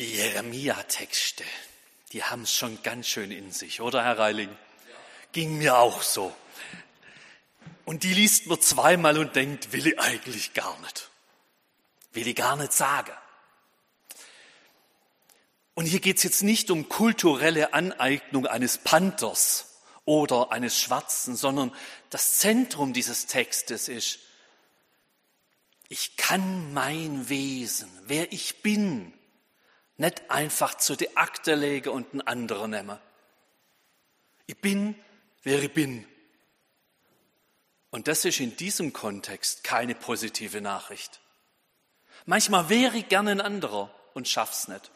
Die Jeremia-Texte, die haben es schon ganz schön in sich, oder Herr Reiling? Ging mir auch so. Und die liest man zweimal und denkt, will ich eigentlich gar nicht. Will ich gar nicht sagen. Und hier geht es jetzt nicht um kulturelle Aneignung eines Panthers oder eines Schwarzen, sondern das Zentrum dieses Textes ist, ich kann mein Wesen, wer ich bin, nicht einfach zu der Akte legen und einen anderen nehmen. Ich bin, wer ich bin. Und das ist in diesem Kontext keine positive Nachricht. Manchmal wäre ich gerne ein anderer und schaff's nicht.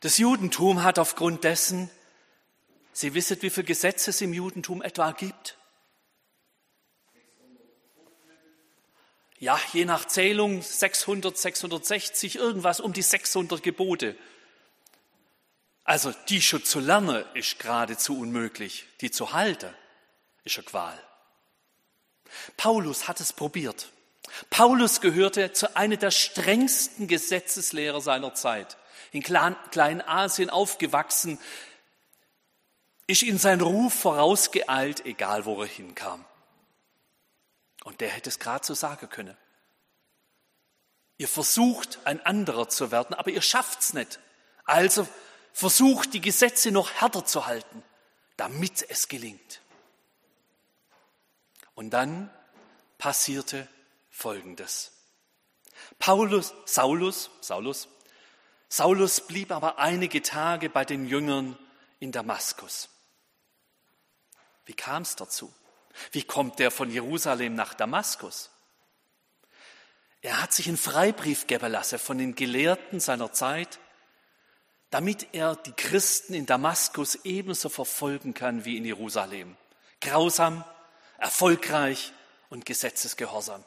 Das Judentum hat aufgrund dessen, Sie wissen, wie viele Gesetze es im Judentum etwa gibt? Ja, je nach Zählung 600, 660, irgendwas um die 600 Gebote. Also die schon zu lernen ist geradezu unmöglich. Die zu halten ist eine Qual. Paulus hat es probiert. Paulus gehörte zu einer der strengsten Gesetzeslehrer seiner Zeit. In Kleinasien aufgewachsen, ist in sein Ruf vorausgeeilt, egal wo er hinkam. Und der hätte es gerade so sagen können. Ihr versucht, ein anderer zu werden, aber ihr schafft's nicht. Also versucht, die Gesetze noch härter zu halten, damit es gelingt. Und dann passierte Folgendes. Paulus, Saulus, Saulus, Saulus blieb aber einige Tage bei den Jüngern in Damaskus. Wie kam es dazu? Wie kommt der von Jerusalem nach Damaskus? Er hat sich einen Freibrief geben lassen von den Gelehrten seiner Zeit, damit er die Christen in Damaskus ebenso verfolgen kann wie in Jerusalem. Grausam, erfolgreich und gesetzesgehorsam.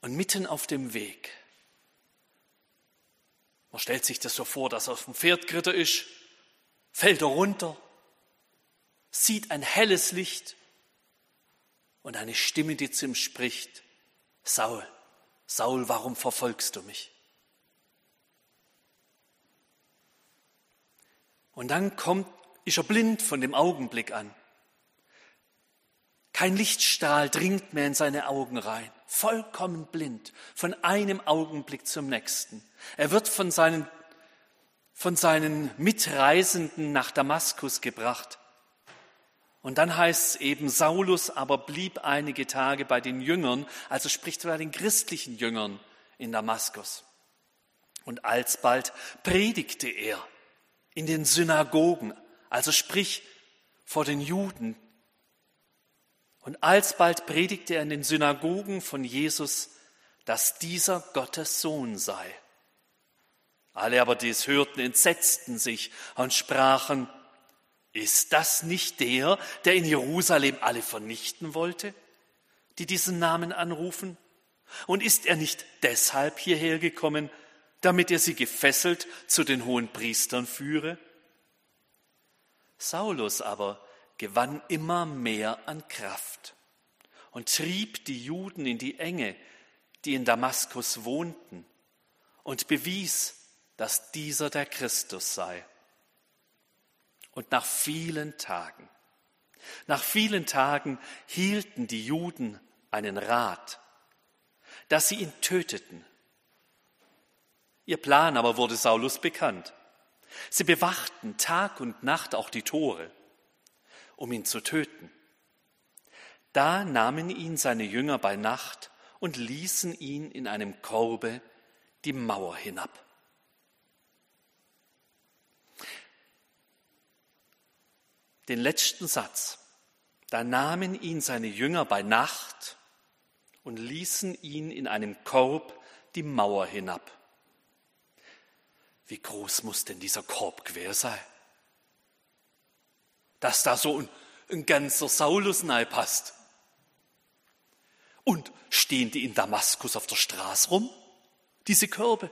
Und mitten auf dem Weg, man stellt sich das so vor, dass er auf dem Pferd geritten ist, fällt er runter, sieht ein helles Licht und eine Stimme, die zu ihm spricht, Saul, Saul, warum verfolgst du mich? Und dann kommt, ist er blind von dem Augenblick an. Kein Lichtstrahl dringt mehr in seine Augen rein. Vollkommen blind, von einem Augenblick zum nächsten. Er wird von seinen, von seinen Mitreisenden nach Damaskus gebracht. Und dann heißt es eben, Saulus aber blieb einige Tage bei den Jüngern, also spricht bei den christlichen Jüngern in Damaskus. Und alsbald predigte er in den Synagogen, also sprich vor den Juden. Und alsbald predigte er in den Synagogen von Jesus, dass dieser Gottes Sohn sei. Alle aber, die es hörten, entsetzten sich und sprachen, ist das nicht der, der in Jerusalem alle vernichten wollte, die diesen Namen anrufen? Und ist er nicht deshalb hierher gekommen, damit er sie gefesselt zu den hohen Priestern führe? Saulus aber gewann immer mehr an Kraft und trieb die Juden in die Enge, die in Damaskus wohnten, und bewies, dass dieser der Christus sei. Und nach vielen Tagen, nach vielen Tagen hielten die Juden einen Rat, dass sie ihn töteten. Ihr Plan aber wurde Saulus bekannt. Sie bewachten Tag und Nacht auch die Tore, um ihn zu töten. Da nahmen ihn seine Jünger bei Nacht und ließen ihn in einem Korbe die Mauer hinab. Den letzten Satz. Da nahmen ihn seine Jünger bei Nacht und ließen ihn in einem Korb die Mauer hinab. Wie groß muss denn dieser Korb quer sein? Dass da so ein, ein ganzer Saulus passt. Und stehen die in Damaskus auf der Straße rum, diese Körbe?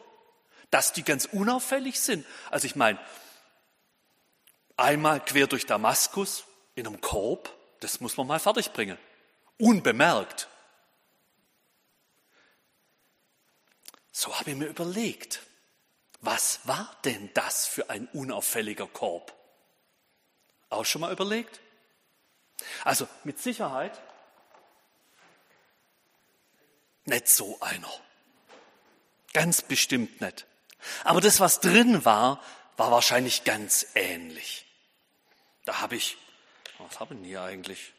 Dass die ganz unauffällig sind. Also ich meine, Einmal quer durch Damaskus in einem Korb, das muss man mal fertigbringen. Unbemerkt. So habe ich mir überlegt, was war denn das für ein unauffälliger Korb? Auch schon mal überlegt? Also mit Sicherheit nicht so einer. Ganz bestimmt nicht. Aber das, was drin war, war wahrscheinlich ganz ähnlich. Da habe ich, was habe ich hier eigentlich?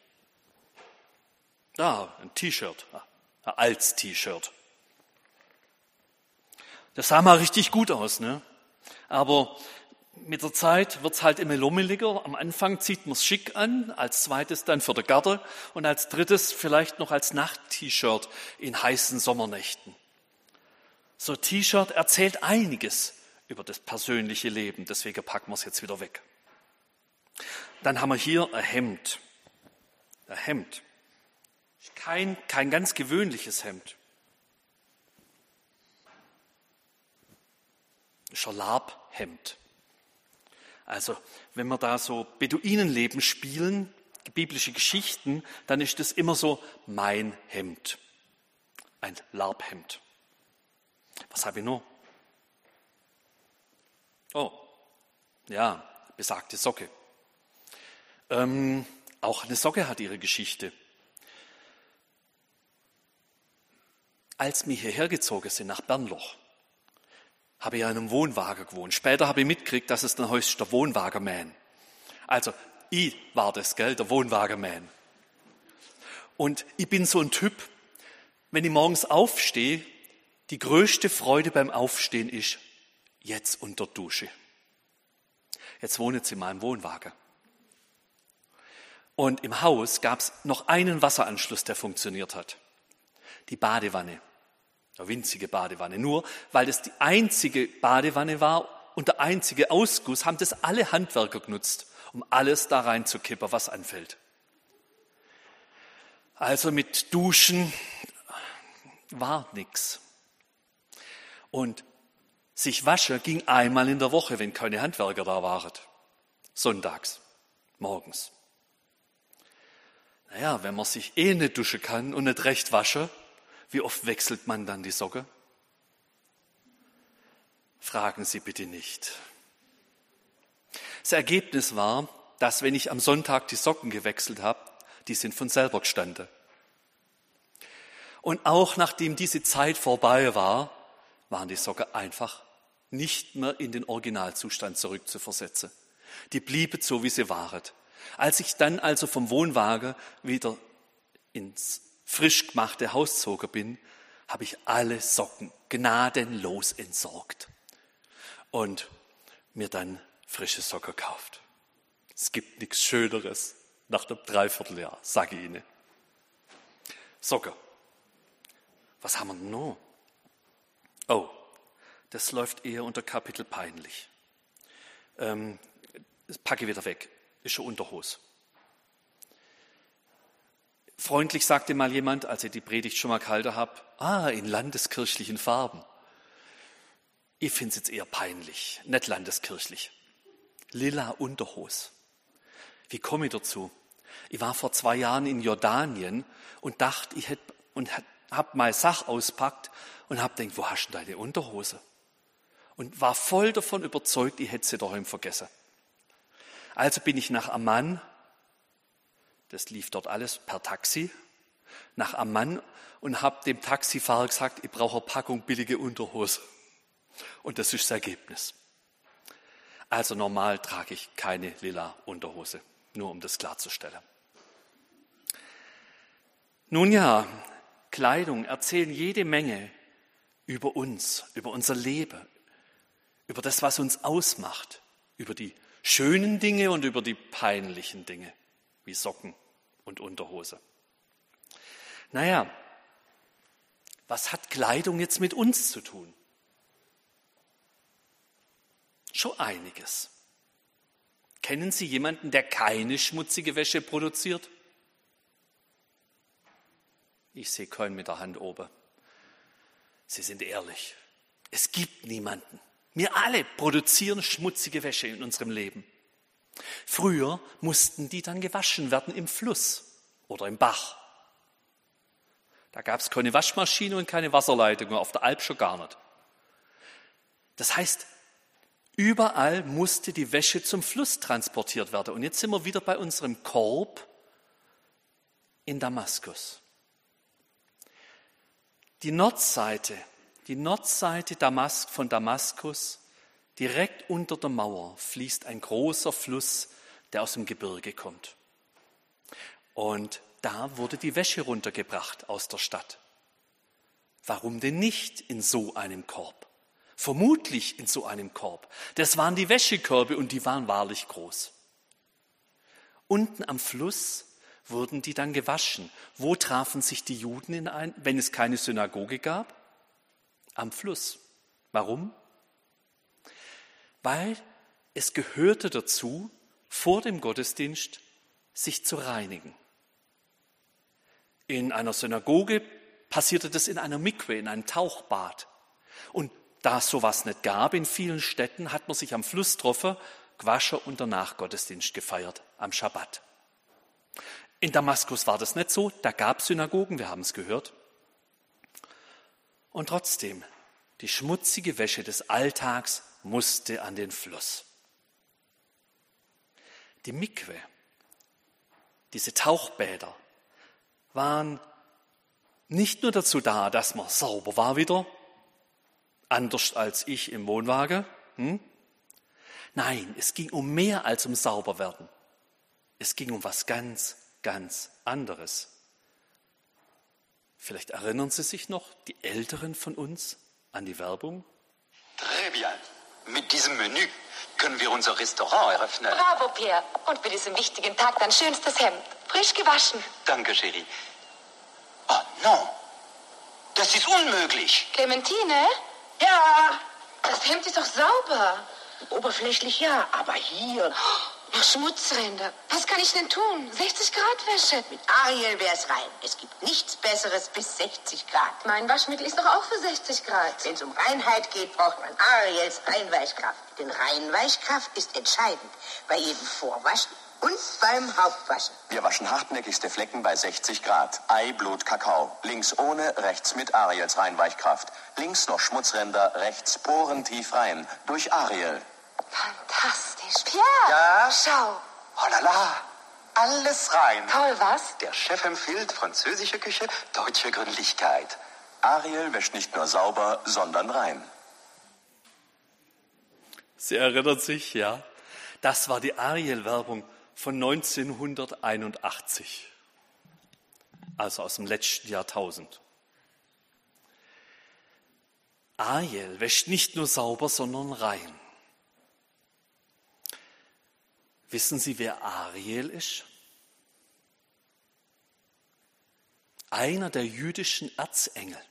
Da, ein T-Shirt, ein als T-Shirt. Das sah mal richtig gut aus, ne? Aber mit der Zeit wird's halt immer lummeliger. Am Anfang zieht man es schick an, als zweites dann für die Garde und als drittes vielleicht noch als Nacht-T-Shirt in heißen Sommernächten. So T-Shirt erzählt einiges über das persönliche Leben, deswegen packen wir es jetzt wieder weg. Dann haben wir hier ein Hemd. Ein Hemd. Kein, kein ganz gewöhnliches Hemd. Schalabhemd. Also, wenn wir da so Beduinenleben spielen, biblische Geschichten, dann ist das immer so mein Hemd. Ein Labhemd. Was habe ich noch? Oh, ja, besagte Socke. Ähm, auch eine Socke hat ihre Geschichte. Als wir hierher gezogen sind nach Bernloch, habe ich in einem Wohnwagen gewohnt. Später habe ich mitgekriegt, dass es dann heißt der Wohnwagenman. Also, ich war das, gell, der Wohnwagenman. Und ich bin so ein Typ, wenn ich morgens aufstehe, die größte Freude beim Aufstehen ist, jetzt unter Dusche. Jetzt wohnen sie in meinem Wohnwagen. Und im Haus gab es noch einen Wasseranschluss, der funktioniert hat. Die Badewanne. Eine winzige Badewanne. Nur weil das die einzige Badewanne war und der einzige Ausguss, haben das alle Handwerker genutzt, um alles da reinzukippen, was anfällt. Also mit Duschen war nichts. Und sich waschen ging einmal in der Woche, wenn keine Handwerker da waren. Sonntags, morgens. Naja, wenn man sich eh nicht duschen kann und nicht recht waschen, wie oft wechselt man dann die Socke? Fragen Sie bitte nicht. Das Ergebnis war, dass wenn ich am Sonntag die Socken gewechselt habe, die sind von selber gestanden. Und auch nachdem diese Zeit vorbei war, waren die Socken einfach nicht mehr in den Originalzustand zurückzuversetzen. Die blieben so, wie sie waren. Als ich dann also vom Wohnwagen wieder ins frisch gemachte Hauszoger bin, habe ich alle Socken gnadenlos entsorgt und mir dann frische Socken gekauft. Es gibt nichts Schöneres nach einem Dreivierteljahr, sage ich Ihnen. Socken. Was haben wir noch? Oh, das läuft eher unter Kapitel peinlich. Ähm, das packe ich wieder weg. Ist schon Unterhose. Freundlich sagte mal jemand, als ich die Predigt schon mal gehalten habe, ah, in landeskirchlichen Farben. Ich finde es jetzt eher peinlich, nicht landeskirchlich. Lila Unterhose. Wie komme ich dazu? Ich war vor zwei Jahren in Jordanien und dachte, ich hätte und hab mal Sach auspackt und hab gedacht, wo hast du deine Unterhose? Und war voll davon überzeugt, ich hätte sie daheim vergessen. Also bin ich nach Amman das lief dort alles per Taxi nach Amman und habe dem Taxifahrer gesagt, ich brauche eine Packung billige Unterhose. Und das ist das Ergebnis. Also normal trage ich keine lila Unterhose, nur um das klarzustellen. Nun ja, Kleidung erzählen jede Menge über uns, über unser Leben, über das, was uns ausmacht, über die schönen Dinge und über die peinlichen Dinge, wie Socken und Unterhose. Naja, was hat Kleidung jetzt mit uns zu tun? Schon einiges. Kennen Sie jemanden, der keine schmutzige Wäsche produziert? Ich sehe keinen mit der Hand oben. Sie sind ehrlich. Es gibt niemanden. Wir alle produzieren schmutzige Wäsche in unserem Leben. Früher mussten die dann gewaschen werden im Fluss oder im Bach. Da gab es keine Waschmaschine und keine Wasserleitung, auf der Alp schon gar nicht. Das heißt, überall musste die Wäsche zum Fluss transportiert werden. Und jetzt sind wir wieder bei unserem Korb in Damaskus. Die Nordseite, die Nordseite von Damaskus, direkt unter der Mauer fließt ein großer Fluss, der aus dem Gebirge kommt. Und da wurde die Wäsche runtergebracht aus der Stadt. Warum denn nicht in so einem Korb? Vermutlich in so einem Korb. Das waren die Wäschekörbe und die waren wahrlich groß. Unten am Fluss wurden die dann gewaschen. Wo trafen sich die Juden in ein, wenn es keine Synagoge gab? Am Fluss. Warum? Weil es gehörte dazu, vor dem Gottesdienst sich zu reinigen. In einer Synagoge passierte das in einer Mikwe, in einem Tauchbad. Und da es sowas nicht gab in vielen Städten, hat man sich am Fluss getroffen, gewaschen und danach Gottesdienst gefeiert, am Schabbat. In Damaskus war das nicht so, da gab es Synagogen, wir haben es gehört. Und trotzdem, die schmutzige Wäsche des Alltags musste an den Fluss. Die Mikwe, diese Tauchbäder, waren nicht nur dazu da, dass man sauber war wieder, anders als ich im Wohnwagen. Hm? Nein, es ging um mehr als um Sauberwerden. Es ging um was ganz ganz anderes. Vielleicht erinnern Sie sich noch, die Älteren von uns, an die Werbung? Très bien. Mit diesem Menü können wir unser Restaurant eröffnen. Bravo, Pierre. Und für diesen wichtigen Tag dein schönstes Hemd. Frisch gewaschen. Danke, Chérie. Oh, non. Das ist unmöglich. Clementine? Ja. Das Hemd ist doch sauber. Oberflächlich ja, aber hier. Noch Schmutzränder. Was kann ich denn tun? 60 Grad Wäsche. Mit Ariel wär's rein. Es gibt nichts Besseres bis 60 Grad. Mein Waschmittel ist doch auch für 60 Grad. Wenn es um Reinheit geht, braucht man Ariels Reinweichkraft. Denn Reinweichkraft ist entscheidend. Bei jedem Vorwaschen und beim Hauptwaschen. Wir waschen hartnäckigste Flecken bei 60 Grad. Ei, Blut, Kakao. Links ohne, rechts mit Ariels Reinweichkraft. Links noch Schmutzränder, rechts porentief rein. Durch Ariel. Fantastisch. Pierre! Ja? Schau. Oh la la. Alles rein. Toll, was? Der Chef empfiehlt französische Küche, deutsche Gründlichkeit. Ariel wäscht nicht nur sauber, sondern rein. Sie erinnert sich, ja? Das war die Ariel-Werbung von 1981, also aus dem letzten Jahrtausend. Ariel wäscht nicht nur sauber, sondern rein. Wissen Sie, wer Ariel ist? Einer der jüdischen Erzengel.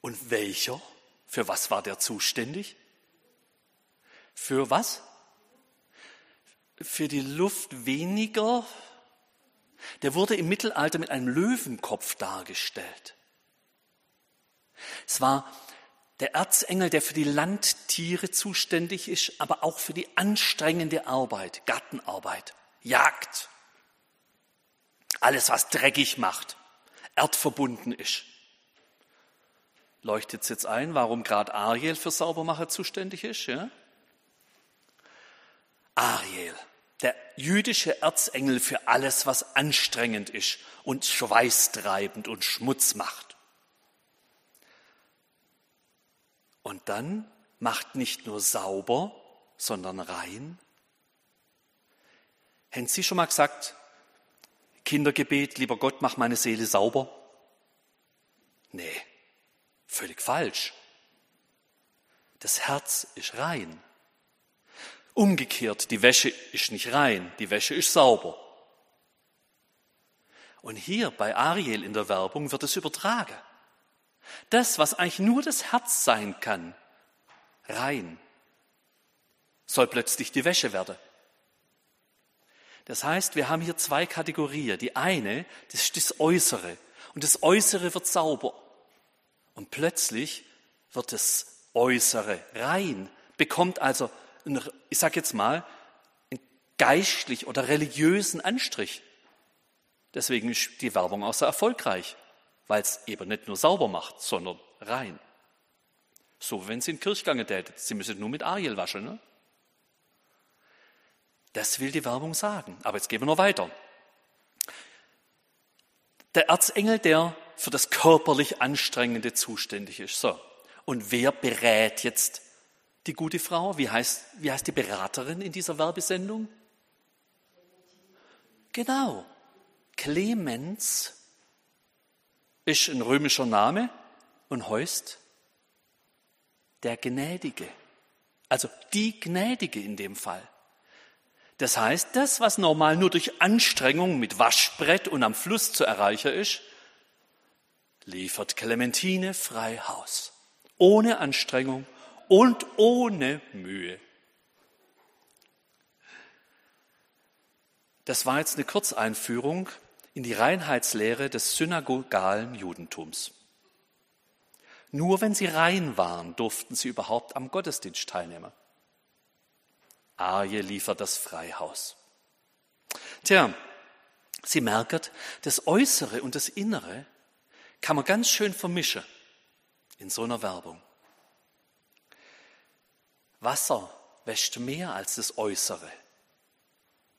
Und welcher? Für was war der zuständig? Für was? Für die Luft weniger. Der wurde im Mittelalter mit einem Löwenkopf dargestellt. Es war der Erzengel, der für die Landtiere zuständig ist, aber auch für die anstrengende Arbeit, Gartenarbeit, Jagd. Alles, was dreckig macht, erdverbunden ist. Leuchtet es jetzt ein, warum gerade Ariel für Saubermacher zuständig ist? Ja? Ariel, der jüdische Erzengel für alles, was anstrengend ist und schweißtreibend und Schmutz macht. Und dann macht nicht nur sauber, sondern rein. Haben Sie schon mal gesagt, Kindergebet, lieber Gott, mach meine Seele sauber? Nee, völlig falsch. Das Herz ist rein. Umgekehrt, die Wäsche ist nicht rein, die Wäsche ist sauber. Und hier bei Ariel in der Werbung wird es übertragen. Das, was eigentlich nur das Herz sein kann, rein, soll plötzlich die Wäsche werden. Das heißt, wir haben hier zwei Kategorien. Die eine, das ist das Äußere. Und das Äußere wird sauber. Und plötzlich wird das Äußere rein, bekommt also, ich sage jetzt mal, einen geistlich oder religiösen Anstrich. Deswegen ist die Werbung auch so erfolgreich weil es eben nicht nur sauber macht, sondern rein. So, wenn Sie in Kirchgange tätet. Sie müssen nur mit Ariel waschen. Ne? Das will die Werbung sagen. Aber jetzt gehen wir noch weiter. Der Erzengel, der für das körperlich Anstrengende zuständig ist. So. Und wer berät jetzt die gute Frau? Wie heißt, wie heißt die Beraterin in dieser Werbesendung? Genau. Clemens ist ein römischer Name und heißt der Gnädige. Also die Gnädige in dem Fall. Das heißt, das, was normal nur durch Anstrengung mit Waschbrett und am Fluss zu erreichen ist, liefert Clementine frei Haus. Ohne Anstrengung und ohne Mühe. Das war jetzt eine Kurzeinführung in die Reinheitslehre des synagogalen Judentums. Nur wenn sie rein waren, durften sie überhaupt am Gottesdienst teilnehmen. Arje liefert das Freihaus. Tja, Sie merken, das Äußere und das Innere kann man ganz schön vermischen in so einer Werbung. Wasser wäscht mehr als das Äußere.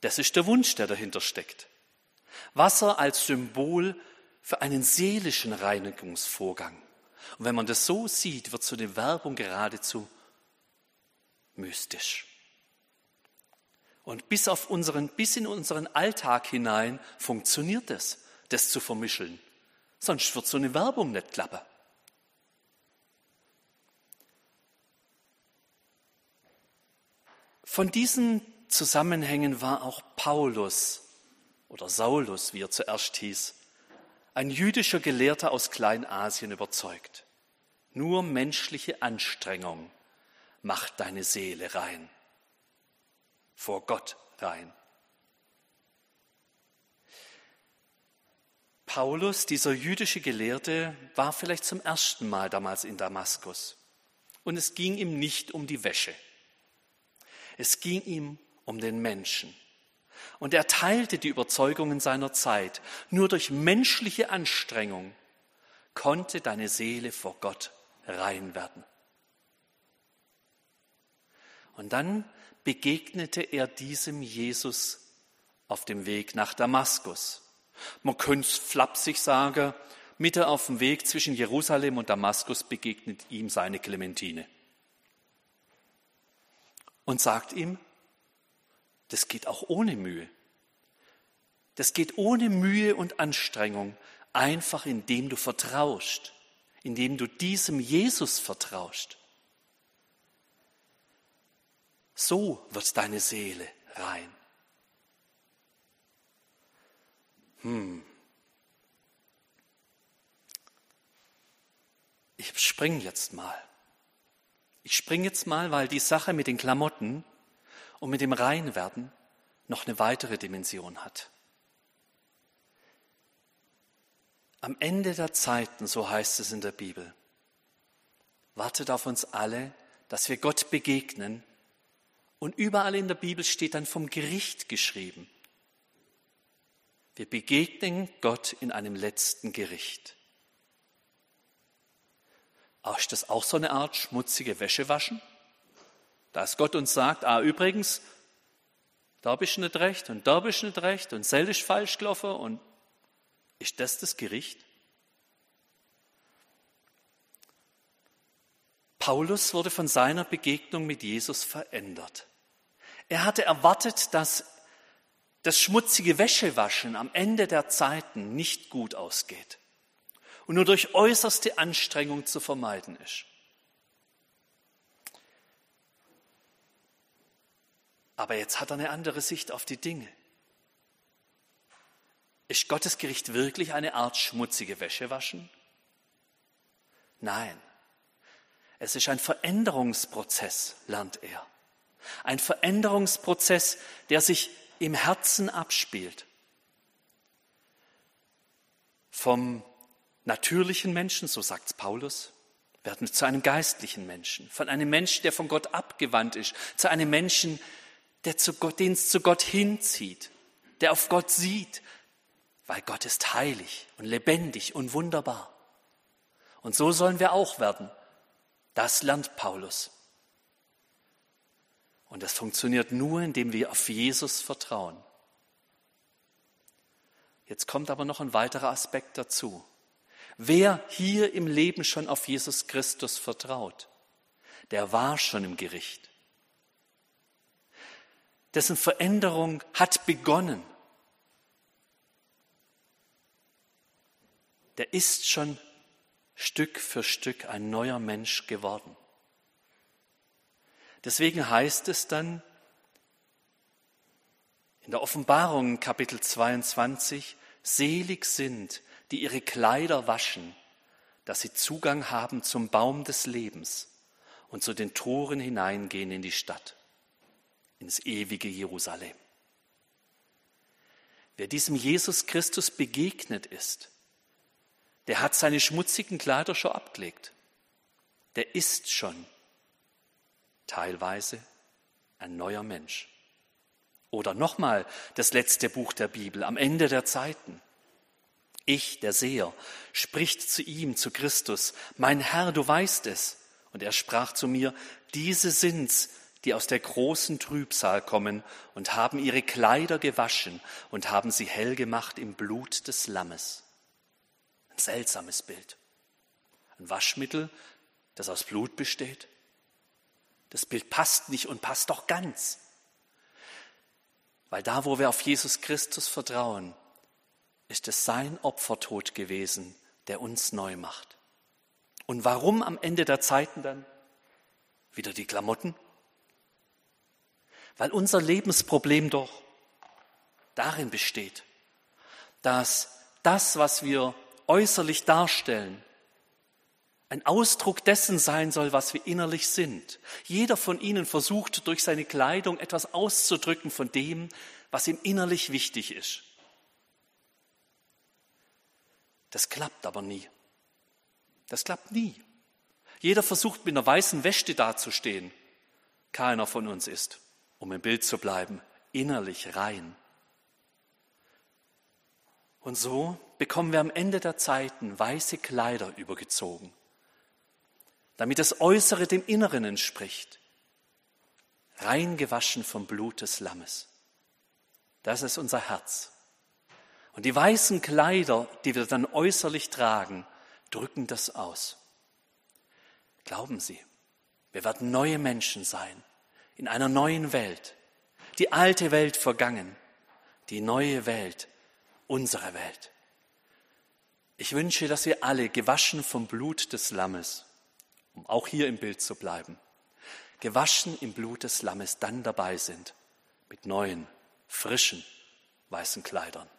Das ist der Wunsch, der dahinter steckt. Wasser als Symbol für einen seelischen Reinigungsvorgang. Und wenn man das so sieht, wird so eine Werbung geradezu mystisch. Und bis, auf unseren, bis in unseren Alltag hinein funktioniert es, das zu vermischeln. Sonst wird so eine Werbung nicht klappen. Von diesen Zusammenhängen war auch Paulus oder Saulus, wie er zuerst hieß, ein jüdischer Gelehrter aus Kleinasien überzeugt. Nur menschliche Anstrengung macht deine Seele rein vor Gott rein. Paulus, dieser jüdische Gelehrte, war vielleicht zum ersten Mal damals in Damaskus. Und es ging ihm nicht um die Wäsche. Es ging ihm um den Menschen. Und er teilte die Überzeugungen seiner Zeit. Nur durch menschliche Anstrengung konnte deine Seele vor Gott rein werden. Und dann begegnete er diesem Jesus auf dem Weg nach Damaskus. Man könnte flapsig sagen, Mitte auf dem Weg zwischen Jerusalem und Damaskus begegnet ihm seine Clementine und sagt ihm, das geht auch ohne Mühe. Das geht ohne Mühe und Anstrengung, einfach indem du vertraust, indem du diesem Jesus vertraust. So wird deine Seele rein. Hm. Ich spring jetzt mal. Ich spring jetzt mal, weil die Sache mit den Klamotten und mit dem Reinwerden noch eine weitere Dimension hat. Am Ende der Zeiten, so heißt es in der Bibel, wartet auf uns alle, dass wir Gott begegnen und überall in der Bibel steht dann vom Gericht geschrieben. Wir begegnen Gott in einem letzten Gericht. ist das auch so eine Art schmutzige Wäsche waschen? Dass Gott uns sagt, ah, übrigens, da bist du nicht recht und da bist du nicht recht und sel ist falsch gelaufen und ist das das Gericht? Paulus wurde von seiner Begegnung mit Jesus verändert. Er hatte erwartet, dass das schmutzige Wäschewaschen am Ende der Zeiten nicht gut ausgeht und nur durch äußerste Anstrengung zu vermeiden ist. Aber jetzt hat er eine andere Sicht auf die Dinge. Ist Gottes Gericht wirklich eine Art schmutzige Wäsche waschen? Nein, es ist ein Veränderungsprozess, lernt er. Ein Veränderungsprozess, der sich im Herzen abspielt. Vom natürlichen Menschen, so sagt Paulus, werden zu einem geistlichen Menschen, von einem Menschen, der von Gott abgewandt ist, zu einem Menschen, der zu Gott, den es zu Gott hinzieht, der auf Gott sieht, weil Gott ist heilig und lebendig und wunderbar. Und so sollen wir auch werden, Das lernt Paulus. Und das funktioniert nur, indem wir auf Jesus vertrauen. Jetzt kommt aber noch ein weiterer Aspekt dazu. Wer hier im Leben schon auf Jesus Christus vertraut, der war schon im Gericht. Dessen Veränderung hat begonnen. Der ist schon Stück für Stück ein neuer Mensch geworden. Deswegen heißt es dann in der Offenbarung Kapitel 22, selig sind, die ihre Kleider waschen, dass sie Zugang haben zum Baum des Lebens und zu den Toren hineingehen in die Stadt, ins ewige Jerusalem. Wer diesem Jesus Christus begegnet ist, der hat seine schmutzigen Kleider schon abgelegt. Der ist schon teilweise ein neuer Mensch. Oder nochmal das letzte Buch der Bibel am Ende der Zeiten. Ich, der Seher, spricht zu ihm, zu Christus, mein Herr, du weißt es. Und er sprach zu mir, diese sind's, die aus der großen Trübsal kommen und haben ihre Kleider gewaschen und haben sie hell gemacht im Blut des Lammes. Ein seltsames Bild. Ein Waschmittel, das aus Blut besteht. Das Bild passt nicht und passt doch ganz. Weil da, wo wir auf Jesus Christus vertrauen, ist es sein Opfertod gewesen, der uns neu macht. Und warum am Ende der Zeiten dann wieder die Klamotten? Weil unser Lebensproblem doch darin besteht, dass das, was wir äußerlich darstellen, ein Ausdruck dessen sein soll, was wir innerlich sind. Jeder von ihnen versucht durch seine Kleidung etwas auszudrücken von dem, was ihm innerlich wichtig ist. Das klappt aber nie. Das klappt nie. Jeder versucht mit einer weißen Wäsche dazustehen. Keiner von uns ist, um im Bild zu bleiben, innerlich rein. Und so bekommen wir am Ende der Zeiten weiße Kleider übergezogen, damit das Äußere dem Inneren entspricht, reingewaschen vom Blut des Lammes. Das ist unser Herz. Und die weißen Kleider, die wir dann äußerlich tragen, drücken das aus. Glauben Sie, wir werden neue Menschen sein, in einer neuen Welt. Die alte Welt vergangen, die neue Welt, unsere Welt. Ich wünsche, dass wir alle gewaschen vom Blut des Lammes, um auch hier im Bild zu bleiben, gewaschen im Blut des Lammes dann dabei sind mit neuen, frischen, weißen Kleidern.